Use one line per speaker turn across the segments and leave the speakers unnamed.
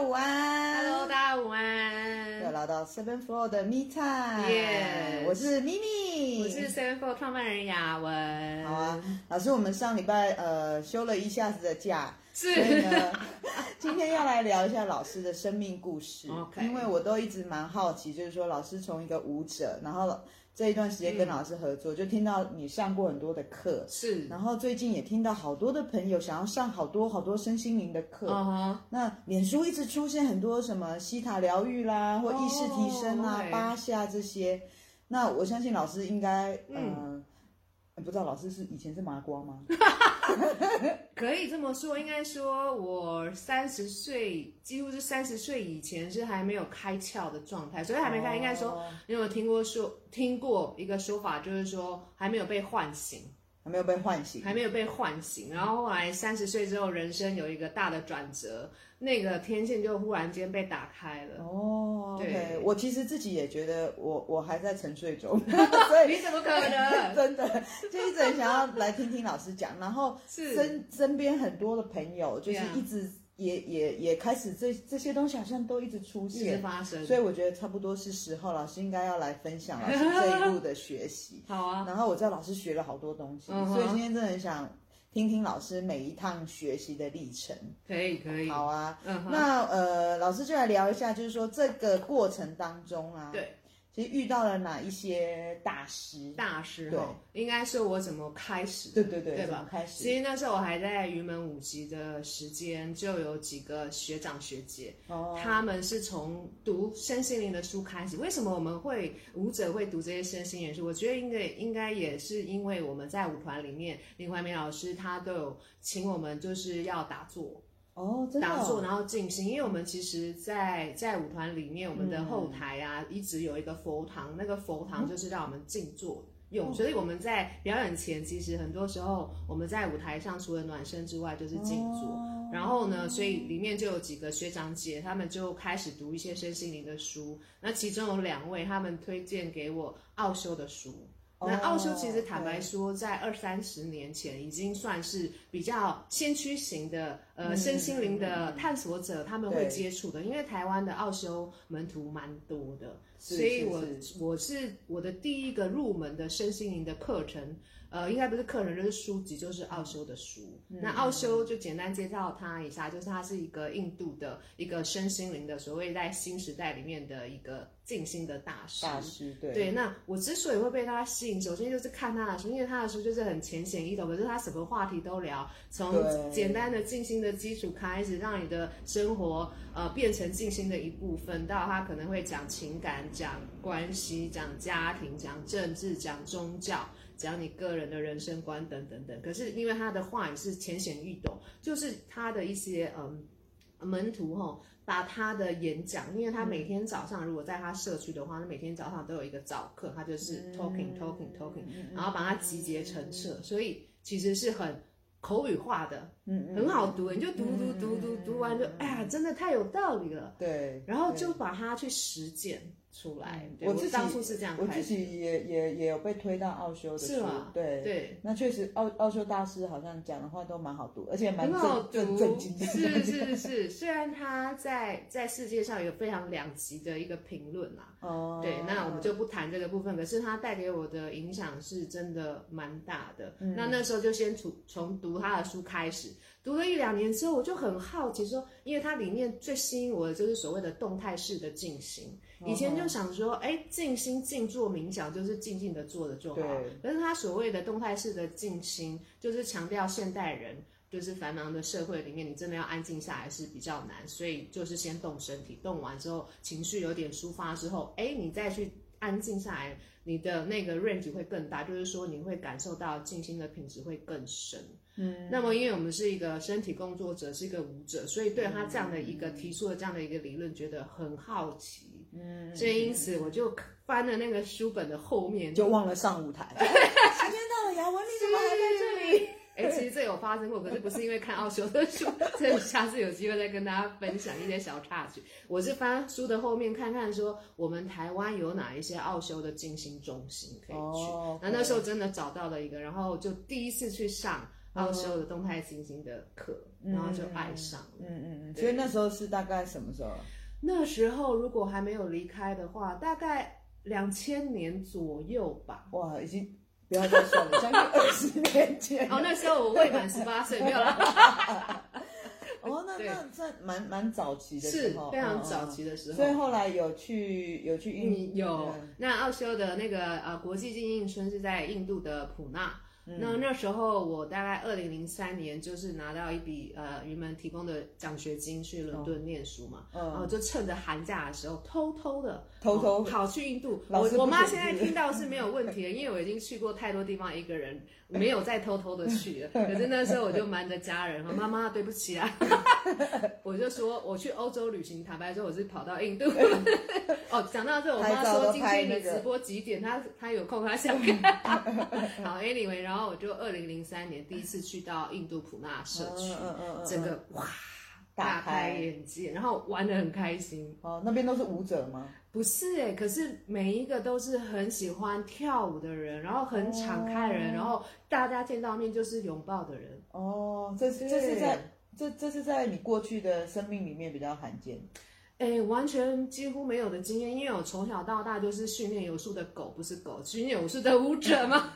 家午安
，Hello，大家午安。
又来到 Seven Floor 的 Me Time，、
Yes
我是咪咪，
我是 Seven Floor 创办人雅文。
好啊，老师，我们上礼拜呃休了一下子的假，
是
所以呢，今天要来聊一下老师的生命故事。
OK
因为我都一直蛮好奇，就是说老师从一个舞者，然后这一段时间跟老师合作，就听到你上过很多的课，
是，
然后最近也听到好多的朋友想要上好多好多身心灵的课。
啊哈，
那脸书一直出现很多什么西塔疗愈啦，或意识提升啊、八下这些。那我相信老师应该，嗯、
嗯。
呃，不知道老师是以前是麻瓜吗？
可以这么说，应该说我三十岁，几乎是三十岁以前是还没有开窍的状态，所以还没开。
哦
应该说，你有没有听过说听过一个说法，就是说还没有被唤醒。
还没有被唤醒，
还没有被唤醒，然后后来三十岁之后，人生有一个大的转折，那个天线就忽然间被打开了。
哦
对
我其实自己也觉得我我还在沉睡中，所以
你怎么可能？
真的就一直很想要来听听老师讲，然
后
身身边很多的朋友就是一直也也也开始这这些东西好像都一直出
一直
现，
发生。
所以我觉得差不多是时候，老师应该要来分享老师 这一路的学习。
好啊，
然后我知道老师学了好多东西，
嗯哼
所以今天真的很想听听老师每一趟学习的历程。
可以可以。
好啊，
嗯哼，
那呃，老师就来聊一下，就是说这个过程当中啊，
对，
其实遇到了哪一些大师？
大师
对
哈，应该是我怎么开始的？
对对对，
对吧？
开始？
其实那时候我还在云门舞集的时间，就有几个学长学姐，
哦，
他们是从读身心灵的书开始。为什么我们会舞者会读这些身心灵书？我觉得应该应该也是因为我们在舞团里面，林怀民老师他都有请我们就是要打坐。
哦，真的哦
打坐，然后静心，因为我们其实在，在在舞团里面，我们的后台啊，
嗯
一直有一个佛堂，那个佛堂就是让我们静坐用，
嗯
所以我们在表演前，其实很多时候我们在舞台上除了暖身之外，就是静坐。
哦
然后呢，所以里面就有几个学长姐，他们就开始读一些身心灵的书。那其中有两位，他们推荐给我奥修的书。那奥修其实坦白说，在二三十年前已经算是比较先驱型的呃身心灵的探索者，他们会接触的。因为台湾的奥修门徒蛮多的，所以我我是我的第一个入门的身心灵的课程，呃，应该不是课程，就是书籍，就是奥修的书。那奥修就简单介绍他一下，就是他是一个印度的一个身心灵的所谓在新时代里面的一个静心的大师。
大师对
对，那我之所以会被他吸引，首先就是看他的书，因为他的书就是很浅显易懂，可是他什么话题都聊，从简单的静心的基础开始，让你的生活呃变成静心的一部分，到他可能会讲情感、讲关系、讲家庭、讲政治、讲宗教。讲你个人的人生观等等等，可是因为他的话语是浅显易懂，就是他的一些嗯门徒吼，把他的演讲，因为他每天早上如果在他社区的话，他每天早上都有一个早课，他就是 talking talking talking，然后把它集结成册，所以其实是很口语化的，嗯，很好读，你就读读读读读完就哎呀，真的太有道理了，
对，
然后就把它去实践。出来，
我自己
当初是这样，
我自己也也也有被推到奥修的书，
是？
对。
对，
那确实奥奥修大师好像讲的话都蛮好读，而且蛮
好
正正经的。
是是是，虽然他在在世界上有非常两极的一个评论啦，
哦，
对，那我们就不谈这个部分。可是他带给我的影响是真的蛮大的。嗯、那那时候就先从从读他的书开始，读了一两年之后，我就很好奇说，因为它里面最吸引我的就是所谓的动态式的静心。以前就想说，哎、欸，静心静坐冥想就是静静的坐着就好。对。可是他所谓的动态式的静心，就是强调现代人就是繁忙的社会里面，你真的要安静下来是比较难，所以就是先动身体，动完之后情绪有点抒发之后，哎、欸，你再去安静下来，你的那个 range 会更大，就是说你会感受到静心的品质会更深。嗯。那么因为我们是一个身体工作者，是一个舞者，所以对他这样的一个提出的这样的一个理论，觉得很好奇。嗯，所以因此我就翻了那个书本的后面，
就忘了上舞台。时间到了，雅文，你怎么还在这里？
哎、欸，其实这有发生过，可是不是因为看奥修的书，所以下次有机会再跟大家分享一些小插曲。我是翻书的后面看看，说我们台湾有哪一些奥修的静心中心可以去。哦，那那时候真的找到了一个，然后就第一次去上奥修的动态静心的课。然后就爱上了。
嗯嗯嗯。所以那时候是大概什么时候？
那时候如果还没有离开的话，大概两千年左右吧。
哇，已经不要再算了，将近二十年前。
哦，那时候我未满十八岁，没有啦。
哦，那那在蛮蛮早期的时候，
是非常早期的时候。
所以后来有去有去印
有那奥修的那个呃国际精英村是在印度的普纳。那那时候我大概二零零三年就是拿到一笔呃云门提供的奖学金去伦敦念书嘛，然后就趁着寒假的时候偷偷的
偷偷
跑去印度。我我妈现在听到是没有问题的，因为我已经去过太多地方，一个人没有再偷偷的去了。可是那时候我就瞒着家人，妈妈对不起啊，我就说我去欧洲旅行，坦白说我是跑到印度。哦，讲到这，我妈说今天你直播几点？她她有空，她想看。好，Anyway，然后。然后我就二零零三年第一次去到印度普纳社区，嗯嗯嗯、整个哇大开眼界，然后玩的很开心。
哦，那边都是舞者吗？
不是哎，可是每一个都是很喜欢跳舞的人，然后很敞开的人，哦、然后大家见到面就是拥抱的人。
哦，这是这是在这这是在你过去的生命里面比较罕见。
哎，完全几乎没有的经验，因为我从小到大就是训练有素的狗，不是狗，训练有素的舞者嘛。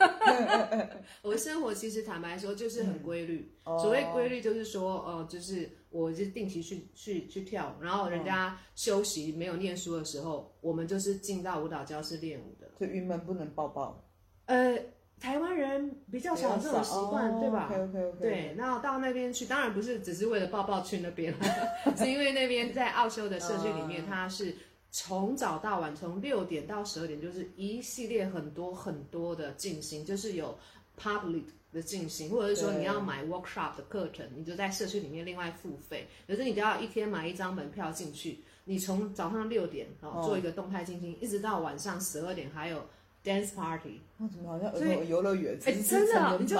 我的生活其实坦白说就是很规律，嗯、所谓规律就是说，哦、呃，就是我就定期去去去跳舞，然后人家休息没有念书的时候，我们就是进到舞蹈教室练舞的。
就郁闷不能抱抱。
呃。台湾人比较少这种习惯，哦、对吧
？Okay, okay, okay.
对，然后到那边去，当然不是只是为了抱抱去那边，是因为那边在奥修的社区里面，它是从早到晚，从六点到十二点，就是一系列很多很多的进行，就是有 public 的进行，或者是说你要买 workshop 的课程，你就在社区里面另外付费，可是你都要一天买一张门票进去，你从早上六点哦做一个动态进行，一直到晚上十二点还有。Dance party，
那怎么好像儿童游乐园？哎，
真的，你就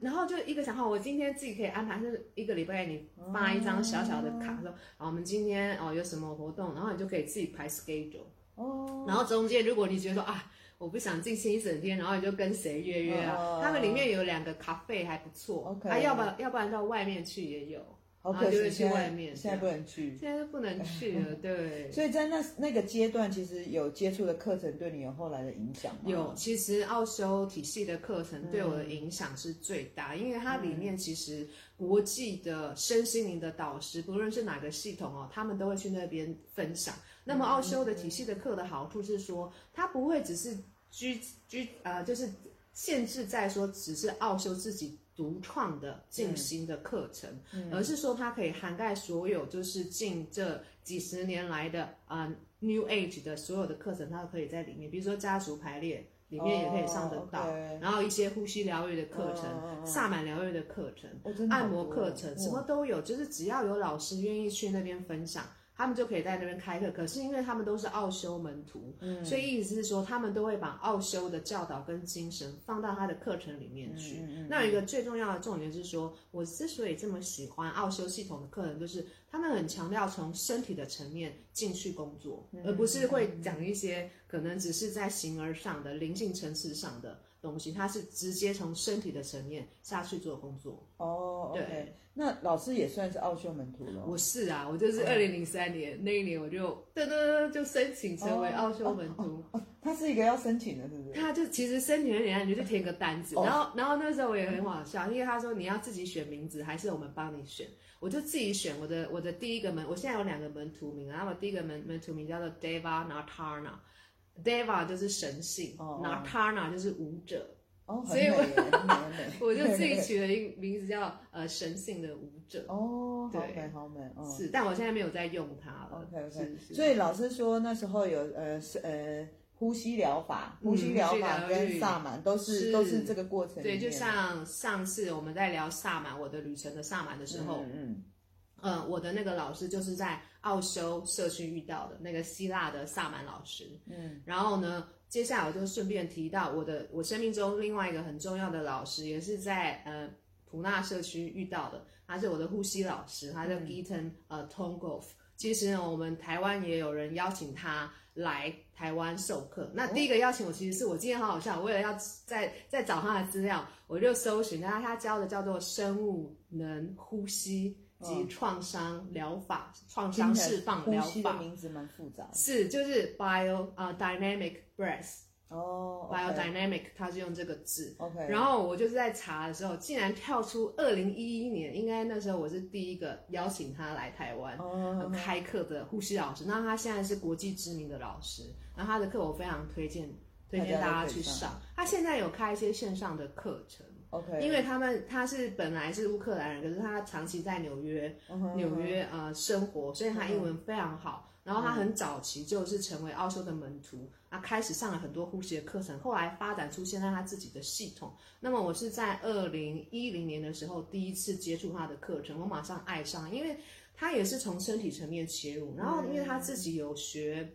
然后就一个想法，我今天自己可以安排，就是一个礼拜你发一张小小的卡，说啊，我们今天哦有什么活动，然后你就可以自己排 schedule。哦。然后中间如果你觉得说啊，我不想进行一整天，然后你就跟谁约约啊？他们里面有两个咖啡还不错，OK。啊，要不要不然到外面去也有。
好可惜，去外面现在不能去，
现在都不能去了，对。
所以在那那个阶段，其实有接触的课程对你有后来的影响吗？
有，其实奥修体系的课程对我的影响是最大，因为它里面其实国际的身心灵的导师，不论是哪个系统哦，他们都会去那边分享。那么奥修的体系的课的好处是说，它不会只是居居呃，就是限制在说只是奥修自己。独创的进行的课程，嗯、而是说它可以涵盖所有，就是近这几十年来的啊、呃、New Age 的所有的课程，它都可以在里面。比如说家族排列里面也可以上得到，然后一些呼吸疗愈的课程、哦、萨满疗愈的课程、哦、按摩课程，什么都有。就是只要有老师愿意去那边分享。他们就可以在那边开课，可是因为他们都是奥修门徒，嗯，所以意思是说，他们都会把奥修的教导跟精神放到他的课程里面去。嗯嗯、那有一个最重要的重点是说，我之所以这么喜欢奥修系统的课程，就是他们很强调从身体的层面进去工作，嗯、而不是会讲一些可能只是在形而上的灵性层次上的东西，他是直接从身体的层面下去做工作。
哦，对。那老师也算是奥修门徒了。
我是啊，我就是二零零三年、嗯、那一年，我就噔噔噔就申请成为奥修门徒。哦哦哦。
他是一个要申请的，是不是？
他就其实申请的人，你就填个单子，然后然后那时候我也很好笑，因为他说你要自己选名字，还是我们帮你选？我就自己选我的我的第一个门，我现在有两个门徒名，然后我第一个门门徒名叫做 Deva Natarna，Deva 就是神性，哦，Natarna 就是舞者。
哦，所以我
我就自己 取了一个名字叫呃神性的舞者
哦，好美好美哦，
是，但我现在没有在用它了。
OK OK，所以老师说那时候有呃是呃呼吸疗法，呼吸疗法跟萨满都是都是这个过程。
对，就像上次我们在聊萨满我的旅程的萨满的时候，嗯嗯，我的那个老师就是在奥修社区遇到的那个希腊的萨满老师，嗯，然后呢。接下来我就顺便提到我的我生命中另外一个很重要的老师，也是在呃普纳社区遇到的，他是我的呼吸老师，他叫 Gitan 呃 Tongov，其实呢，我们台湾也有人邀请他来台湾授课。那第一个邀请我，其实是我今天好好笑，我为了要再再找他的资料，我就搜寻他，他教的叫做生物能呼吸及创伤疗法、创伤释放疗法。
名字蛮复杂。
是，就是 bio 啊、uh, dynamic breath。
哦、
oh,，biodynamic，它是用这个字。
OK，
然后我就是在查的时候，竟然跳出二零一一年，应该那时候我是第一个邀请他来台湾、oh, okay. 开课的呼吸老师。那他现在是国际知名的老师，然后他的课我非常推荐，推荐大家去上。他现在有开一些线上的课程。
OK，
因为他们他是本来是乌克兰人，可是他长期在纽约，uh -huh. 纽约呃生活，所以他英文非常好。Uh -huh. 然后他很早期就是成为奥修的门徒，他开始上了很多呼吸的课程，后来发展出现在他自己的系统。那么我是在二零一零年的时候第一次接触他的课程，我马上爱上，因为他也是从身体层面切入，然后因为他自己有学，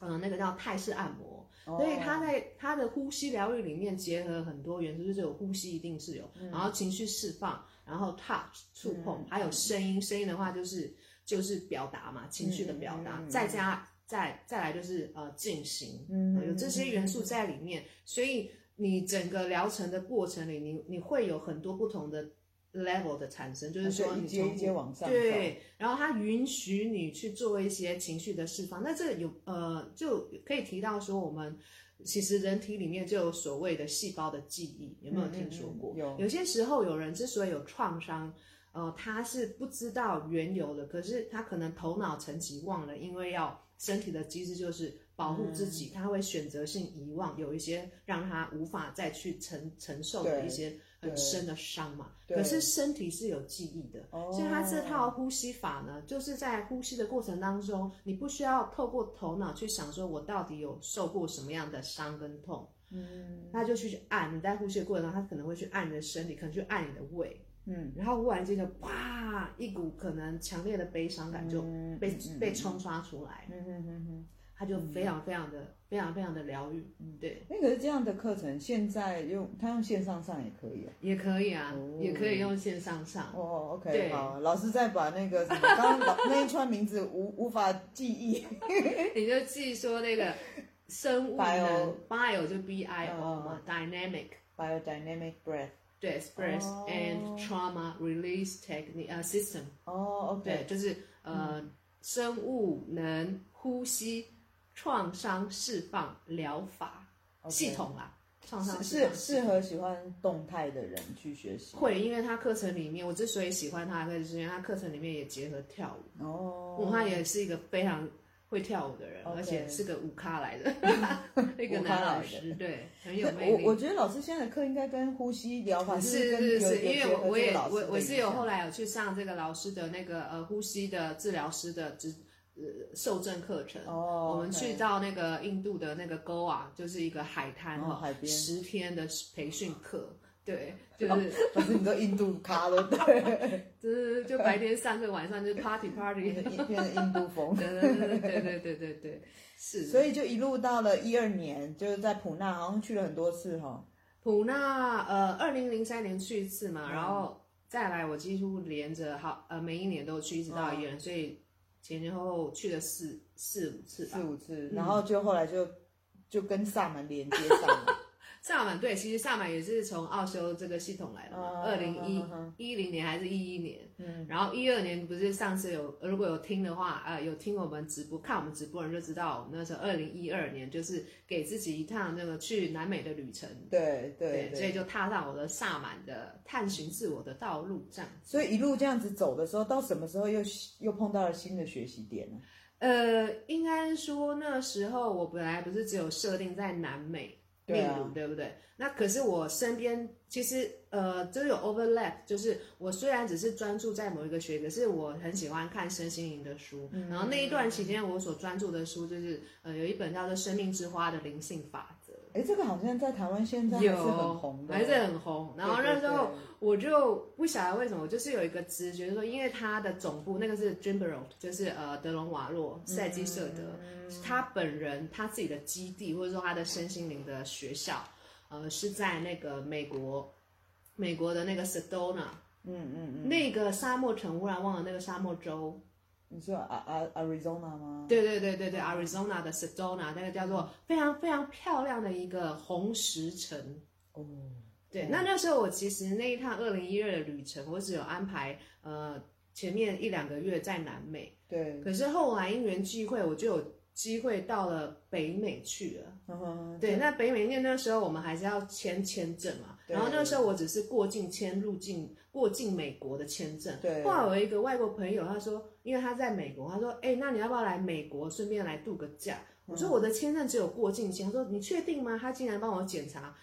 嗯、呃，那个叫泰式按摩，所以他在他的呼吸疗愈里面结合很多元素，就是有呼吸一定是有，然后情绪释放，然后 touch 触碰，还有声音，声音的话就是。就是表达嘛，情绪的表达，再加再再来就是呃进行，嗯，有这些元素在里面，所以你整个疗程的过程里，你你会有很多不同的 level 的产生，就是说你
一阶一阶往上，
对，然后它允许你去做一些情绪的释放，那这有呃就可以提到说，我们其实人体里面就有所谓的细胞的记忆，有没有听说过？
嗯嗯、有，
有些时候有人之所以有创伤。呃，他是不知道缘由的，可是他可能头脑层级忘了，因为要身体的机制就是保护自己，嗯、他会选择性遗忘，有一些让他无法再去承承受的一些很深的伤嘛。可是身体是有记忆的，所以他这套呼吸法呢，就是在呼吸的过程当中，你不需要透过头脑去想说我到底有受过什么样的伤跟痛，嗯，他就去按，你在呼吸的过程中，他可能会去按你的身体，可能去按你的胃。嗯，然后忽然间就啪，一股可能强烈的悲伤感就被、嗯、被冲刷出来，嗯嗯嗯嗯，他就非常非常的、嗯、非常非常的疗愈，嗯，对。
那可是这样的课程，现在用他用线上上也可以啊，
也可以啊，哦、也可以用线上上。
哦，OK，对。好，老师再把那个什么刚刚那一串名字无无法记忆，
你就记说那个 生物的 bio, bio 就 B I O 嘛、uh, dynamic
biodynamic breath。
对，express and trauma release technique 呃 system
哦，OK，
对，就是呃生物能呼吸创伤释放疗法系统啦，创伤
是适合喜欢动态的人去学习。
会，因为他课程里面，我之所以喜欢他，可是因为他课程里面也结合跳舞。哦，他也是一个非常。会跳舞的人，okay. 而且是个舞咖来的，一个男老师，对，很有魅力。
我我觉得老师现在的课应该跟呼吸疗法
是是是，因为我我也我我是有后来有去上这个老师的那个呃呼吸的治疗师的职呃受证课程。哦、oh, okay.，我们去到那个印度的那个 Goa，就是一个海滩哈、
oh, 海边
十天的培训课。对，就是
反正你都印度咖了，对，
就是就白天上课，晚上就 party party，
变成印度风，
对对对对对对对对，是。
所以就一路到了一二年，就是在普纳，好像去了很多次哈。
普纳呃，二零零三年去一次嘛，然后再来我几乎连着好呃每一年都去，一直到一二年，所以前前后后去了四四五次，
四五次，然后就后来就就跟萨满连接上了。
萨满对，其实萨满也是从奥修这个系统来的嘛。二零一一零年还是一一年，嗯，然后一二年不是上次有，如果有听的话，呃，有听我们直播看我们直播人就知道，那时候二零一二年就是给自己一趟那个去南美的旅程，
对对，对，对，
所以就踏上我的萨满的探寻自我的道路这样。
所以一路这样子走的时候，到什么时候又又碰到了新的学习点呢？
呃，应该说那时候我本来不是只有设定在南美。对，啊、对不对？那可是我身边其实呃，都有 overlap，就是我虽然只是专注在某一个学，可是我很喜欢看身心灵的书。嗯、然后那一段期间，我所专注的书就是呃，有一本叫做《生命之花》的灵性法则。
哎，这个好像在台湾现在还是很红的，
还是很红。然后那时候我就不晓得为什么，我就是有一个直觉，就是说因为它的总部那个是 Jimberot 就是呃德隆瓦洛赛基舍德，嗯，他本人他自己的基地或者说他的身心灵的学校，呃是在那个美国美国的那个 Sedona，嗯嗯嗯，那个沙漠城，忽然忘了那个沙漠州。
你说啊啊 Arizona 吗？
对对对对对，Arizona 的 Sedona 那个叫做非常非常漂亮的一个红石城。
哦，
对，那那时候我其实那一趟二零一二的旅程，我只有安排呃前面一两个月在南美。
对。可
是后来因缘际会，我就有机会到了北美去了。对，那北美因为那时候我们还是要签签证嘛，然后那时候我只是过境签入境。过境美国的签证，对。后来我有一个外国朋友，他说，因为他在美国，他说，哎、欸，那你要不要来美国，顺便来度个假？嗯、我说我的签证只有过境签，他说你确定吗？他竟然帮我检查，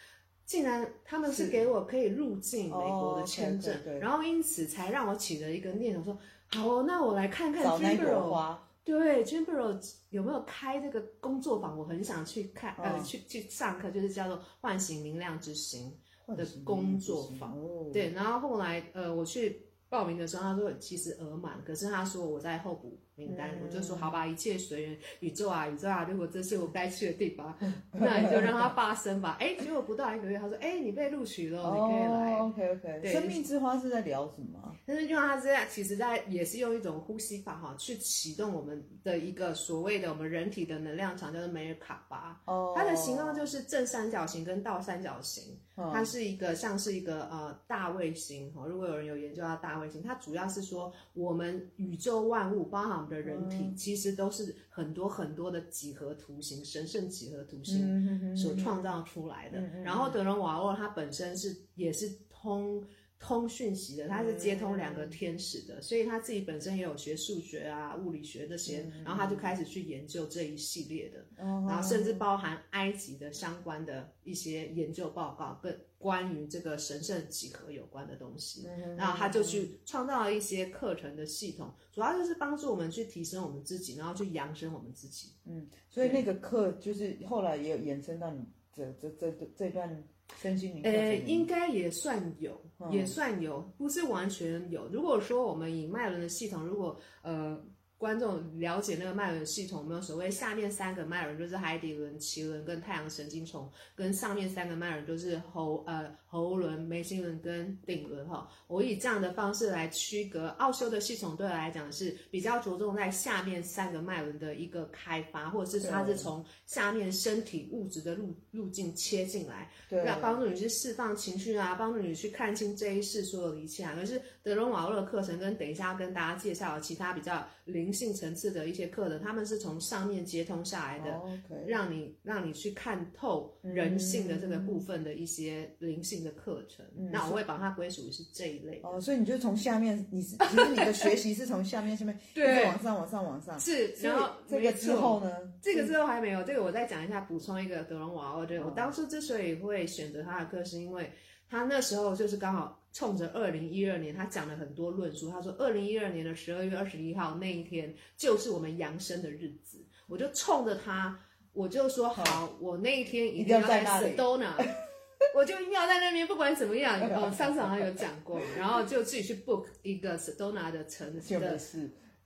竟然他们是给我可以入境美国的签证，哦、然后因此才让我起了一个念头，说好哦，那我来看看 j i m b r o 对 j i m b r o 有没有开这个工作坊，我很想去看，哦、呃，去去上课，就是叫做唤醒明亮之心。的工作坊，对，然后后来呃，我去报名的时候，他说其实额满，可是他说我在候补名单，嗯、我就说好吧，一切随缘，宇宙啊宇宙啊，如果这是我该去的地方，那你就让它发生吧。哎，结果不到一个月，他说哎，你被录取了，哦、你可以来。
OK OK。对，生命之花是在聊什么？
但是就他是在，其实在也是用一种呼吸法哈，去启动我们的一个所谓的我们人体的能量场，叫做梅尔卡巴。哦。它的形状就是正三角形跟倒三角形。它是一个像是一个呃大卫星哈，如果有人有研究到大卫星，它主要是说我们宇宙万物，包含我们的人体，其实都是很多很多的几何图形，神圣几何图形所创造出来的。然后德隆瓦洛它本身是也是通。通讯息的，他是接通两个天使的，嗯、所以他自己本身也有学数学啊、物理学这些，嗯、然后他就开始去研究这一系列的，嗯、然后甚至包含埃及的相关的一些研究报告，跟关于这个神圣几何有关的东西，嗯、然后他就去创造了一些课程的系统，主要就是帮助我们去提升我们自己，然后去扬升我们自己。
嗯，所以那个课就是后来也有延伸到你这这这这这段。身心灵，
呃，应该也算有，嗯、也算有，不是完全有。如果说我们以脉轮的系统，如果呃。观众了解那个脉轮系统没有？所谓下面三个脉轮就是海底轮、脐轮跟太阳神经丛，跟上面三个脉轮就是喉呃喉轮、眉心轮跟顶轮哈。我以这样的方式来区隔奥修的系统，对我来讲是比较着重在下面三个脉轮的一个开发，或者是它是从下面身体物质的路路径切进来，对，要帮助你去释放情绪啊，帮助你去看清这一世所有的一切啊。可是德隆瓦洛的课程跟等一下要跟大家介绍的其他比较灵。灵性层次的一些课程，他们是从上面接通下来的，oh. 让你让你去看透人性的这个部分的一些灵性的课程。嗯、那我会把它归属于是这一类。
哦，所以你就从下面，你是其实你的学习是从下面下面对往上往上往上。
是，然后
这个之后呢？
这个之后还没有，这个我再讲一下，补充一个德隆瓦奥。对，我当初之所以会选择他的课，是因为他那时候就是刚好。冲着二零一二年，他讲了很多论述。他说，二零一二年的十二月二十一号那一天就是我们扬升的日子。我就冲着他，我就说好，我那一天一定要在 Sedona，我就一定要在那边，不管怎么样。哦，上次好像有讲过，然后就自己去 book 一个 Sedona 的城市的。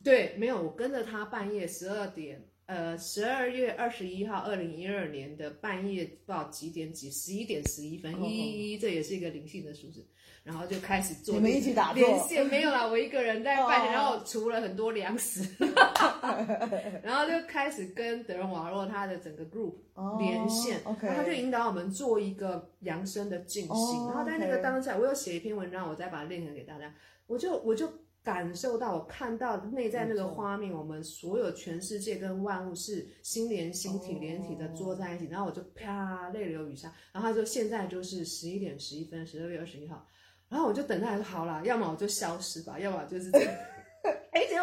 对，没有，我跟着他半夜十二点。呃，十二月二十一号，二零一二年的半夜，不知道几点几，十一点十一分，一一一，这也是一个灵性的数字。然后就开始做，
你们一起打
连线，没有啦，我一个人在办，然后除了很多粮食，然后就开始跟德仁瓦洛他的整个 group 连线，然后他就引导我们做一个扬升的进行。然后在那个当下，我有写一篇文章，我再把它练成给大家，我就我就。感受到，我看到内在那个画面，我们所有全世界跟万物是心连心、体连体的坐在一起，然后我就啪泪流雨下，然后他说现在就是十一点十一分，十二月二十一号，然后我就等他说好了，要么我就消失吧，要么就是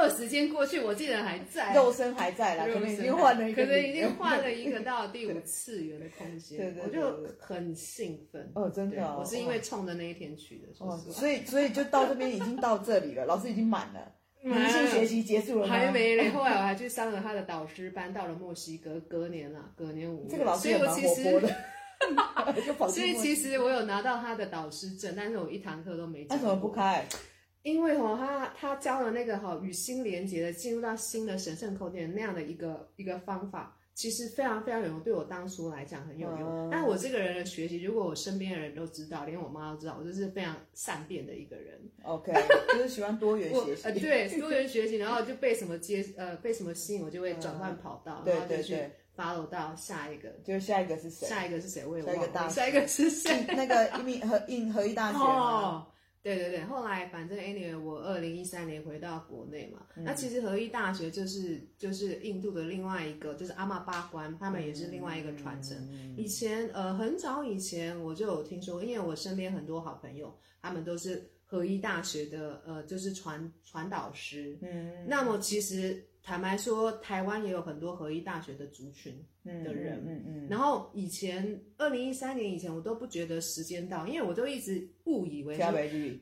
时间过去，我竟然还在，
肉身还在啦，可能已经换了一个，
可能已经换了一个到第五次元的空间，对。对，我就很兴奋。
哦，真的，
我是因为冲着那一天去的，哦，
所以所以就到这边已经到这里了，老师已经满了，明星学习结束了，
还没嘞，后来我还去上了他的导师班，到了墨西哥，隔年了，隔年五月，
这个老师也蛮活泼的，
所以其实我有拿到他的导师证，但是我一堂课都没，
他怎么不开？
因为哈，他他教了那个哈与心连接的进入到新的神圣空间那样的一个一个方法，其实非常非常有用，对我当初来讲很有用。
嗯、
但我这个人的学习，如果我身边的人都知道，连我妈都知道，我就是非常善变的一个人。
OK，就是喜欢多元学习。
呃，对，多元学习，然后就被什么接呃被什么吸引，我就会转换跑道，
嗯、
然后就去
对对对
follow 到下一个。
就是下一个是谁？
下一个是谁？我也
下一个大
下一个是谁？
那个一米和印和一大学
哦。对对对，后来反正 anyway，我二零一三年回到国内嘛，嗯、那其实合一大学就是就是印度的另外一个，就是阿玛巴关，他们也是另外一个传承。嗯、以前呃很早以前我就有听说，因为我身边很多好朋友，他们都是合一大学的呃就是传传导师。嗯，那么其实。坦白说，台湾也有很多合一大学的族群的人，嗯嗯，然后以前二零一三年以前，我都不觉得时间到，因为我都一直误以为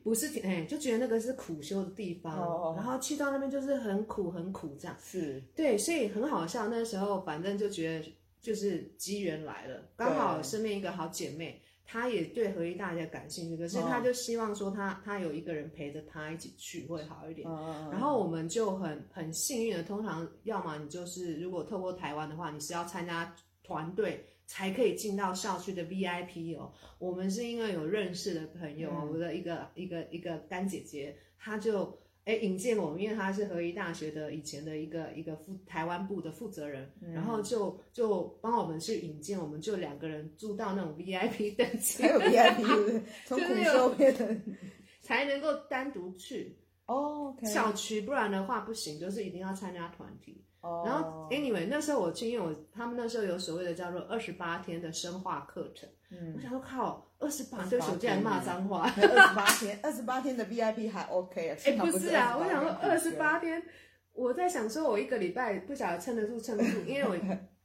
不是，哎，就觉得那个是苦修的地方，哦、然后去到那边就是很苦很苦这样，
是，
对，所以很好笑。那时候反正就觉得就是机缘来了，刚好身边一个好姐妹。他也对合一大家感兴趣，可是他就希望说他、哦、他有一个人陪着他一起去会好一点。嗯、然后我们就很很幸运的，通常要么你就是如果透过台湾的话，你是要参加团队才可以进到校区的 VIP 哦。我们是因为有认识的朋友，嗯、我的一个一个一个干姐姐，她就。哎，引荐我们，因为他是合一大学的以前的一个一个副台湾部的负责人，嗯、然后就就帮我们去引荐，我们就两个人住到那种 VIP 等级，
还有 VIP，从苦修变成
才能够单独去
哦
校区，不然的话不行，就是一定要参加团体。哦，然后 anyway，那时候我去，因为我他们那时候有所谓的叫做二十八天的生化课程，嗯，我想说靠。二十八岁竟然骂脏话，
二十八天，二十八天的 VIP 还 OK 啊？
哎，不是啊，我想说二十八天，我在想说，我一个礼拜不晓得撑得住撑不住，因为我。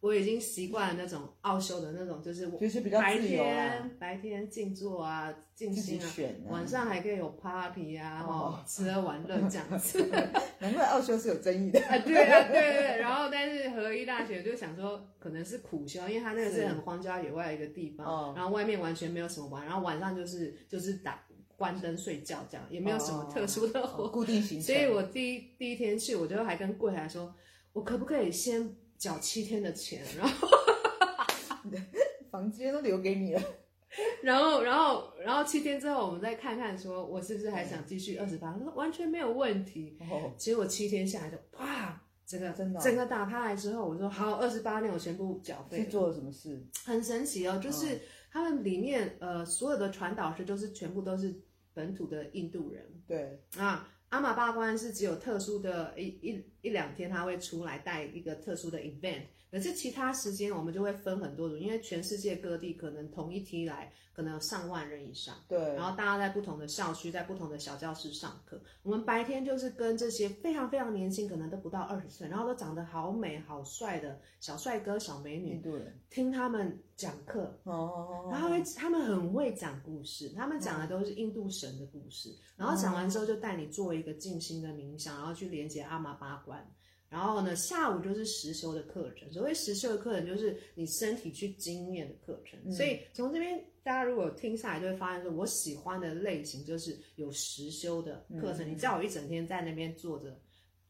我已经习惯了那种奥修的那种，就是
就是比较
白天白天静坐啊，静心啊，晚上还可以有 party 啊，哦，吃喝玩乐这样子。
难怪奥修是有争议的
啊！对啊，对对。然后，但是合一大学就想说，可能是苦修，因为它那个是很荒郊野外的一个地方，然后外面完全没有什么玩，然后晚上就是就是打关灯睡觉这样，也没有什么特殊的活
固定行程。
所以我第一第一天去，我就还跟柜台说，我可不可以先。缴七天的钱，然后
房间都留给你了，
然后，然后，然后七天之后，我们再看看，说我是不是还想继续二十八？他说完全没有问题。哦，结果七天下来就哇，整个真的整个打开来之后，我说好，二十八天我全部缴费。
是做了什么事？
很神奇哦，就是他们里面呃所有的传导师都是全部都是本土的印度人。
对
啊。阿玛巴关是只有特殊的一一一两天，他会出来带一个特殊的 event，可是其他时间我们就会分很多组，因为全世界各地可能同一梯来。可能有上万人以上，
对，
然后大家在不同的校区，在不同的小教室上课。我们白天就是跟这些非常非常年轻，可能都不到二十岁，然后都长得好美好帅的小帅哥、小美女，
对，
听他们讲课，哦，然后他们很会讲故事，他们讲的都是印度神的故事，然后讲完之后就带你做一个静心的冥想，然后去连接阿玛巴关。然后呢，下午就是实修的课程。所谓实修的课程，就是你身体去经验的课程。嗯、所以从这边，大家如果听下来，就会发现说，我喜欢的类型就是有实修的课程。嗯、你叫我一整天在那边坐着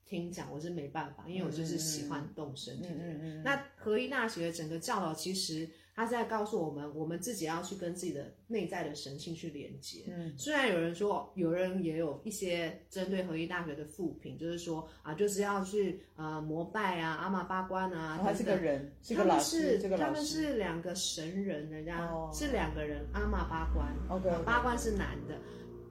听讲，我是没办法，因为我就是喜欢动身体的人。那合一大学整个教导其实。他是在告诉我们，我们自己要去跟自己的内在的神性去连接。嗯，虽然有人说，有人也有一些针对合一大学的负评，就是说啊，就是要去呃膜拜啊，阿玛巴关啊。
他这个人，
他们是他们是两个神人，人家是两个人，阿玛巴关，OK，巴关是男的。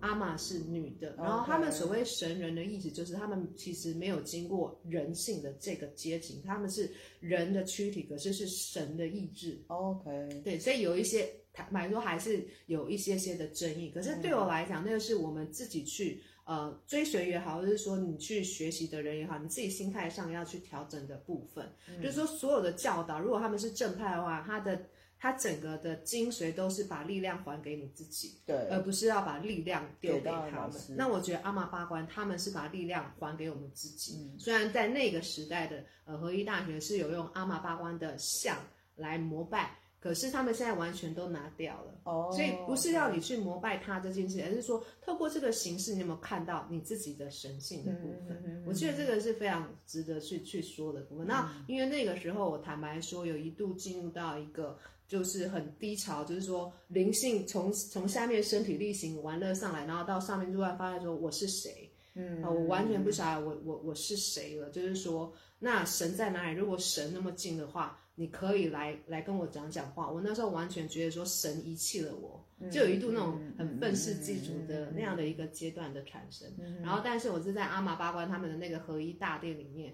阿玛是女的，然后他们所谓神人的意思就是他们其实没有经过人性的这个阶级，他们是人的躯体，可是是神的意志。
OK，
对，所以有一些坦白说还是有一些些的争议。可是对我来讲，那个是我们自己去呃追随也好，或者是说你去学习的人也好，你自己心态上要去调整的部分，嗯、就是说所有的教导，如果他们是正派的话，他的。它整个的精髓都是把力量还给你自己，
对，
而不是要把力量丢给他们。那我觉得阿玛巴关他们是把力量还给我们自己。嗯、虽然在那个时代的呃合一大学是有用阿玛巴关的像来膜拜可是他们现在完全都拿掉了。
哦，
所以不是要你去膜拜他这件事，而是说透过这个形式，你有没有看到你自己的神性的部分？我觉得这个是非常值得去去说的部分。嗯、那因为那个时候，我坦白说，有一度进入到一个就是很低潮，就是说灵性从从下面身体力行玩乐上来，然后到上面突然发现说我是谁？嗯，我完全不晓得我我我是谁了。就是说，那神在哪里？如果神那么近的话，你可以来来跟我讲讲话。我那时候完全觉得说神遗弃了我，就有一度那种很愤世嫉俗的那样的一个阶段的产生。然后，但是我是在阿玛巴关他们的那个合一大殿里面，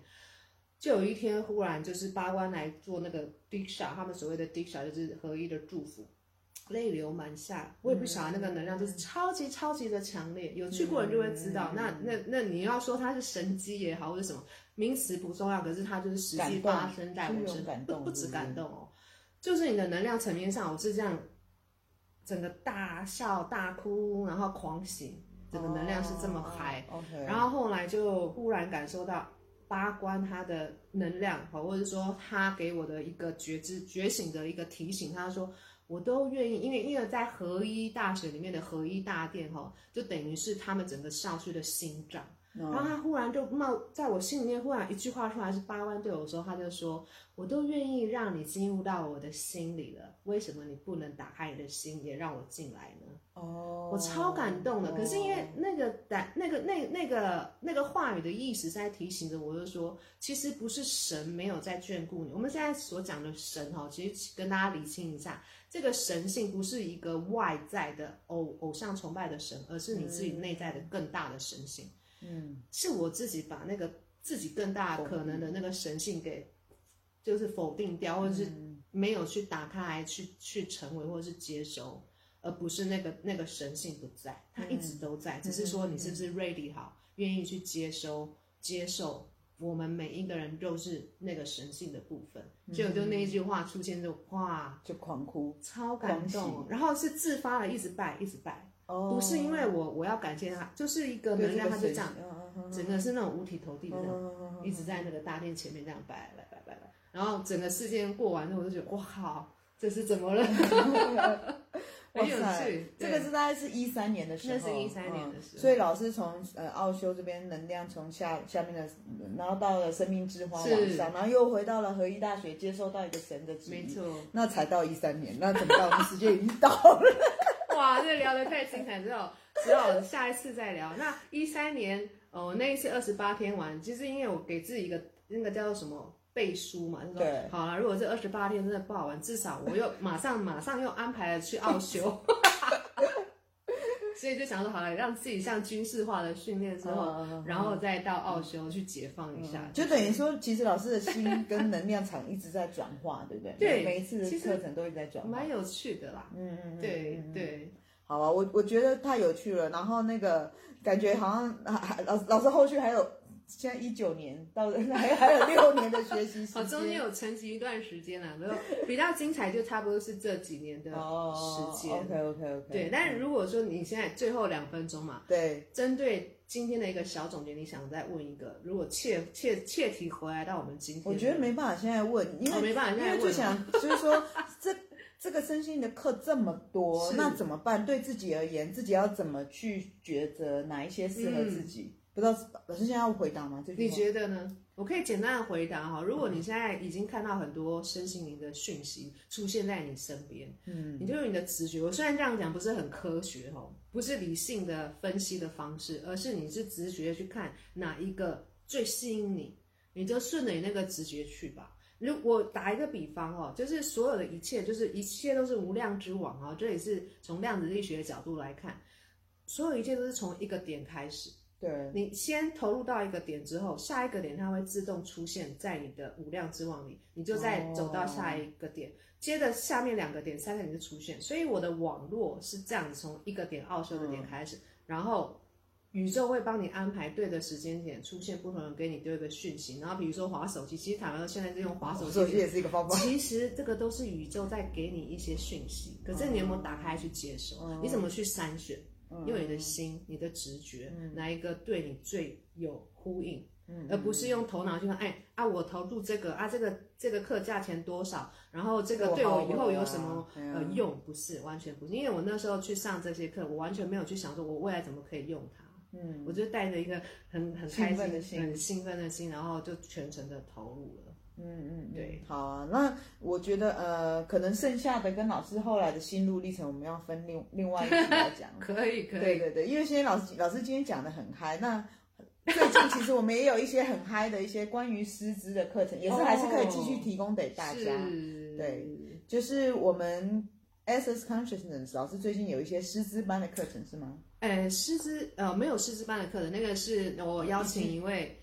就有一天忽然就是八关来做那个 Diksha，他们所谓的 Diksha 就是合一的祝福。泪流满下，我也不晓得那个能量就是超级超级的强烈，有去过人就会知道。嗯、那那那你要说它是神机也好，或者什么名词不重要，可是它就是实际发生在我身上，不不止感动哦，就是你的能量层面上，我是这样，整个大笑大哭，然后狂喜，整个能量是这么嗨。然后后来就忽然感受到八关他的能量，或者说他给我的一个觉知觉醒的一个提醒，他说。我都愿意，因为因为在合一大学里面的合一大殿哈，就等于是他们整个校区的心脏。然后他忽然就冒在我心里面，忽然一句话出来是八万对我说，他就说，我都愿意让你进入到我的心里了，为什么你不能打开你的心，也让我进来呢？哦，我超感动的。可是因为那个胆，那个那那个那个话语的意思在提醒着我，就说，其实不是神没有在眷顾你。我们现在所讲的神哈，其实跟大家理清一下，这个神性不是一个外在的偶偶像崇拜的神，而是你自己内在的更大的神性。嗯，是我自己把那个自己更大可能的那个神性给，就是否定掉，或者是没有去打开来去去成为或者是接收，而不是那个那个神性不在，它一直都在，只是说你是不是 ready 好，愿意去接收接受我们每一个人都是那个神性的部分，所以我就那一句话出现就哇，
就狂哭，
超感动，然后是自发的一直拜一直拜。Oh, 不是因为我我要感谢他，就是一个能量，他就这样，整个是那种五体投地的一直在那个大殿前面这样拜来拜拜拜，然后整个事件过完之后，我就觉得哇靠，这是怎么了？很有趣，
这个是大概是一三年的时候，
那是一三年的时候，
所以老师从呃奥修这边能量从下下面的，然后到了生命之花往上，然后又回到了合一大学，接受到一个神的指引，没错，那才到一三年，那怎么到我们时间已经到了？
哇，这聊得太精彩，之后只好下一次再聊。那一三年，哦，那一次二十八天玩，其实因为我给自己一个那个叫做什么背书嘛，就说对好了，如果这二十八天真的不好玩，至少我又马上马上又安排了去奥修。所以就想说，好了，让自己像军事化的训练之后，嗯、然后再到奥修去解放一下，
嗯，就等于说，其实老师的心跟能量场一直在转化，对不对？
对，
每一次的课程都一直在转化，
蛮有趣的啦。嗯嗯，对对。
好啊，我我觉得太有趣了，然后那个感觉好像老老师后续还有。现在一九年到还还有六年的学习时间，
好，中间有沉寂一段时间了，然后比较精彩就差不多是这几年的时间。
Oh, OK OK OK。
对，但是如果说你现在最后两分钟嘛，
对，
针对今天的一个小总结，你想再问一个，如果切切切题回来到我们今天，
我觉得没办法现在问，因为、哦、
没办法现在问，
因为就想 就是说这这个身心的课这么多，那怎么办？对自己而言，自己要怎么去抉择哪一些适合自己？嗯不知道老师现在要回答吗？
你觉得呢？我可以简单的回答哈。如果你现在已经看到很多身心灵的讯息出现在你身边，嗯，你就用你的直觉。我虽然这样讲不是很科学哈，不是理性的分析的方式，而是你是直觉去看哪一个最吸引你，你就顺着你那个直觉去吧。如果打一个比方哦，就是所有的一切，就是一切都是无量之网啊。这也是从量子力学的角度来看，所有一切都是从一个点开始。
对，
你先投入到一个点之后，下一个点它会自动出现在你的无量之网里，你就再走到下一个点，哦、接着下面两个点、三个点就出现。所以我的网络是这样子，从一个点奥修的点开始，嗯、然后宇宙会帮你安排对的时间点出现不同人给你对的讯息。然后比如说滑手机，其实坦白说现在是用滑手机，
手机也是一个方法。
其实这个都是宇宙在给你一些讯息，可是你有没有打开去接收？嗯、你怎么去筛选？用你的心、你的直觉，哪一个对你最有呼应？嗯，而不是用头脑去看，哎啊，我投入这个啊，这个这个课价钱多少，然后这个对我以后有什么呃用？不是，完全不是，因为我那时候去上这些课，我完全没有去想说我未来怎么可以用它。嗯，我就带着一个很很开心、的心很兴奋的心，然后就全程的投入了。
嗯嗯，对，好啊。那我觉得呃，可能剩下的跟老师后来的心路历程，我们要分另另外一集来讲。
可以可以。
对对对，因为现在老师老师今天讲的很嗨，那最近其实我们也有一些很嗨的一些关于师资的课程，也是还是可以继续提供给大家。哦、对，就是我们 Access Consciousness 老师最近有一些师资班的课程是吗？
哎，师资呃没有师资班的课程，那个是我邀请一位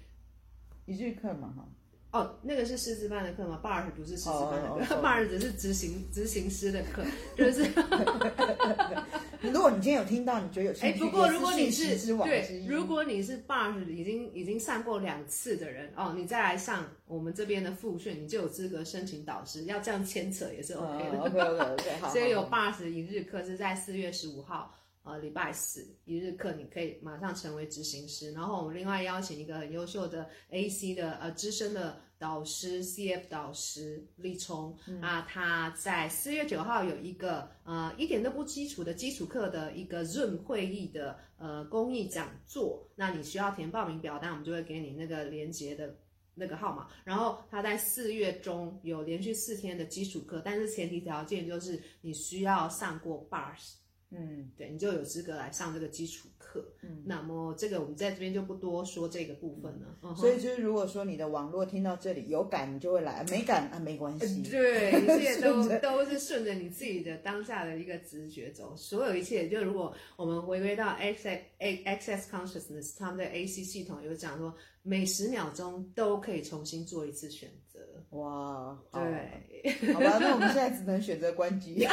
一日课嘛哈。
哦，那个是师资班的课吗？Bars 不是师资班的课，Bars 只是执行执行师的课，就是。
如果你今天有听到，你觉得有兴趣，哎，
不过如果你是对，如果你是 Bars 已经已经上过两次的人哦，你再来上我们这边的复训，你就有资格申请导师。要这样牵扯也是 OK 的。
OK OK OK 好。
所以有 Bars 一日课是在四月十五号。呃，礼拜四一日课，你可以马上成为执行师。然后我们另外邀请一个很优秀的 AC 的呃资深的导师 CF 导师立聪，那、嗯、他在四月九号有一个呃一点都不基础的基础课的一个 Zoom 会议的呃公益讲座。那你需要填报名表单，我们就会给你那个连接的那个号码。然后他在四月中有连续四天的基础课，但是前提条件就是你需要上过 Bars。嗯，对，你就有资格来上这个基础课。嗯，那么这个我们在这边就不多说这个部分了。
嗯，所以就是如果说你的网络听到这里有感，你就会来；没感啊，没关系。
对，一切 都都是顺着你自己的当下的一个直觉走。所有一切，就如果我们回归到 Access Access Consciousness，他们的 AC 系统有讲说，每十秒钟都可以重新做一次选择。
哇，
对，
好吧，那我们现在只能选择关机。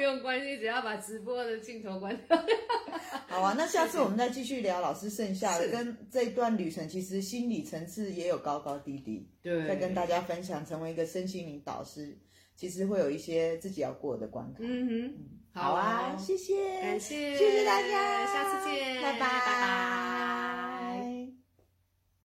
不用关系，只要把直播的镜头关掉。
好啊，那下次我们再继续聊老师剩下的跟这段旅程，其实心理层次也有高高低低。
对，
再跟大家分享，成为一个身心灵导师，其实会有一些自己要过的关卡。
嗯哼，
好啊，谢谢，
感谢，
谢谢大家，
下次见，
拜拜，拜拜。